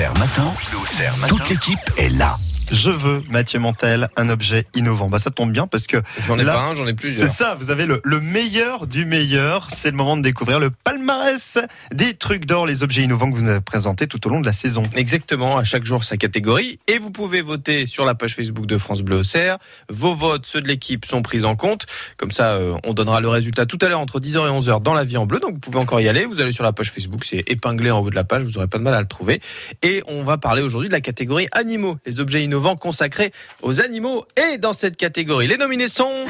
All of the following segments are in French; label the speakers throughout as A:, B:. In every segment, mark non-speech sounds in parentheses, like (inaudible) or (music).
A: Auxerre matin. Toute l'équipe est là.
B: Je veux, Mathieu Montel, un objet innovant. Bah, ça tombe bien parce que.
C: J'en ai
B: là,
C: pas un, j'en ai plusieurs.
B: C'est ça, vous avez le, le meilleur du meilleur. C'est le moment de découvrir le palmarès des trucs d'or, les objets innovants que vous nous avez présentés tout au long de la saison.
C: Exactement, à chaque jour sa catégorie. Et vous pouvez voter sur la page Facebook de France Bleu Auxerre. Vos votes, ceux de l'équipe, sont pris en compte. Comme ça, euh, on donnera le résultat tout à l'heure entre 10h et 11h dans la vie en bleu. Donc vous pouvez encore y aller. Vous allez sur la page Facebook, c'est épinglé en haut de la page, vous aurez pas de mal à le trouver. Et on va parler aujourd'hui de la catégorie animaux, les objets innovants consacrés aux animaux. Et dans cette catégorie, les nominés sont...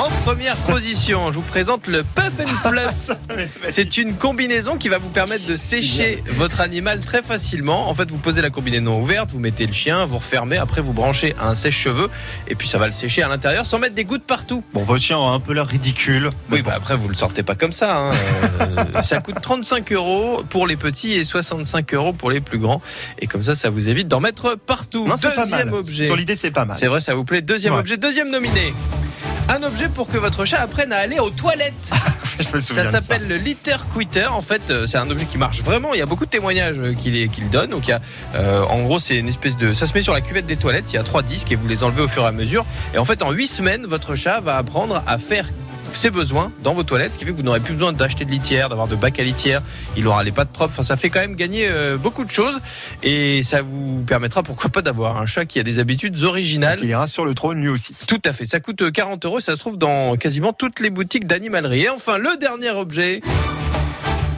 C: En première position, je vous présente le Puff and Fluff. (laughs) C'est une combinaison qui va vous permettre de sécher votre animal très facilement. En fait, vous posez la combinaison ouverte, vous mettez le chien, vous refermez, après vous branchez un sèche-cheveux et puis ça va le sécher à l'intérieur sans mettre des gouttes partout.
B: Bon, votre chien a un peu l'air ridicule.
C: Oui, bah après vous le sortez pas comme ça. hein. Euh, ça coûte 35 euros pour les petits et 65 euros pour les plus grands. Et comme ça, ça vous évite d'en mettre partout.
B: Non, c'est pas
C: Deuxième
B: mal.
C: objet.
B: Sur l'idée, c'est pas mal.
C: C'est vrai, ça vous plaît. Deuxième
B: Ouais.
C: objet, deuxième nominé. Un objet pour que votre chat apprenne à aller aux toilettes. (laughs) Ça s'appelle le litter quitter. En fait, euh, c'est un objet qui marche vraiment. Il y a beaucoup de témoignages euh, qu'il donne. Donc, il y a, euh, en gros, c'est une espèce de. Ça se met sur la cuvette des toilettes. Il y a trois disques et vous les enlevez au fur et à mesure. Et en fait, en huit semaines, votre chat va apprendre à faire ses besoins dans vos toilettes, ce qui fait que vous n'aurez plus besoin d'acheter de litière, d'avoir de bac à litière. Il aura les pattes propres. Enfin, ça fait quand même gagner euh, beaucoup de choses et ça vous permettra, pourquoi pas, d'avoir un chat qui a des habitudes originales.
B: Il ira sur le trône lui aussi.
C: Tout à fait. Ça coûte euh, 40 euros. et Ça se trouve dans quasiment toutes les boutiques d'animalerie. Et enfin, le dernier objet.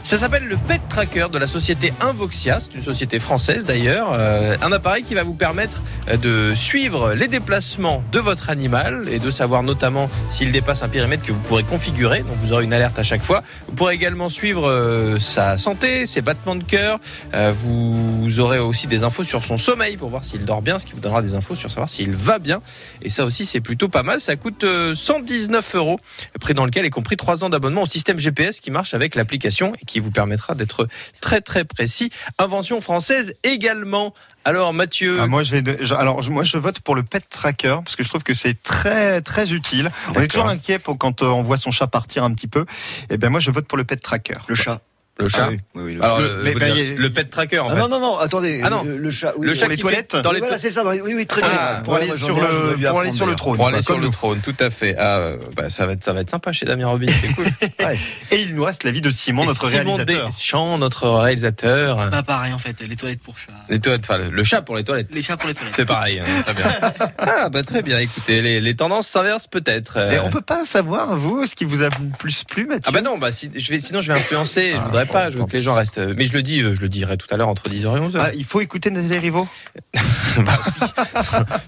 C: Ça s'appelle le Pet Tracker de la société Invoxia, c'est une société française d'ailleurs. Euh, un appareil qui va vous permettre euh, de suivre les déplacements de votre animal et de savoir notamment s'il dépasse un périmètre que vous pourrez configurer. Donc vous aurez une alerte à chaque fois. Vous pourrez également suivre euh, sa santé, ses battements de cœur. Vous aurez aussi des infos sur son sommeil pour voir s'il dort bien, ce qui vous donnera des infos sur savoir s'il va bien. Et ça aussi, c'est plutôt pas mal. Ça coûte euh, 119 euros, prix dans lequel est compris 3 ans d'abonnement au système GPS qui marche avec l'application vous permettra d'être très très précis. Invention française également. Alors Mathieu,
B: Ah, moi, je vais. de- alors, moi, je vote pour le pet tracker parce que je trouve que c'est très, très utile. On est toujours inquiet pour quand euh, on voit son chat partir un petit peu. Et ben, moi, je vote pour le pet tracker.
D: Le chat.
C: Le chat.
D: Ah oui, oui, oui, le
C: Alors
B: Le-
C: euh,
B: ben,
C: dire,
B: a-
C: le pet tracker en
D: Ah
C: fait.
D: non, non, non, attendez.
C: Ah non.
D: Le, le chat. oui,
C: Le chat
B: les
C: qui
B: toilettes
C: dans les
D: Voilà, c'est ça. dans les- Oui, oui, très
B: Ah,
D: bien.
B: pour aller sur le,
D: dû
B: pour aller sur le trône.
C: pour aller sur le trône, tout à fait. Ah, euh, bah, ça va être ça va être sympa chez Damien Robin, c'est cool. (laughs)
D: Ouais.
B: Et il nous reste l'avis de Simon,
C: Et
B: notre
C: Simon
B: réalisateur.
C: Deschamps, notre réalisateur.
E: Pas pareil en fait, les toilettes pour chats.
C: Les toilettes, enfin le, chat pour les toilettes.
E: Les chats pour les toilettes.
C: C'est pareil, hein, très bien. (laughs) Ah bah très bien. Écoutez, les, les tendances s'inversent peut-être.
B: Et on peut pas savoir, vous, ce qui vous a plus plu, Mathieu?
C: Ah bah non, bah si, je vais, sinon je vais influencer. Je voudrais pas. Je veux que les gens restent. Mais je le dis, euh, je le dirai tout à l'heure entre 10h et 11h.
B: Ah, il faut écouter Nathalie Rivaux (laughs)
C: Bah.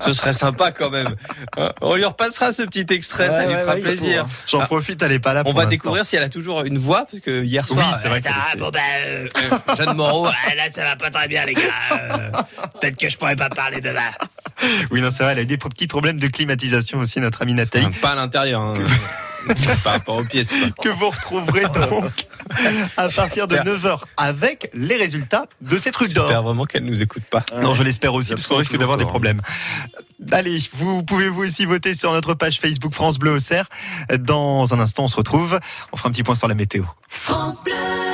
C: Ce serait sympa quand même. Euh, On lui repassera ce petit extrait, ça lui fera
D: ouais,
C: plaisir.
D: hein.
B: J'en
C: Ah.
B: profite, elle est pas là
C: On
B: pour
C: va découvrir si elle a toujours une voix, parce que hier soir,
B: Oui, c'est vrai
C: ah, bon bah, euh, euh, Jeanne Moreau, (laughs) ah, là ça va pas très bien les gars. euh, Peut-être que je pourrais pas parler demain.
B: Oui, non, c'est vrai, elle a eu des petits problèmes de climatisation aussi, notre amie Nathalie.
C: Pas à l'intérieur. Hein. Par rapport aux pièces. Quoi. (laughs)
B: que vous retrouverez donc (laughs) à partir de 9h avec les résultats de ces trucs
C: J'espère
B: d'or.
C: vraiment qu'elle nous écoute pas.
B: Non, je l'espère aussi, parce qu'on risque d'avoir des problèmes. Allez, vous pouvez vous aussi voter sur notre page Facebook France Bleu Auxerre. Dans un instant, on se retrouve. On fera un petit point sur la météo.
F: France Bleu.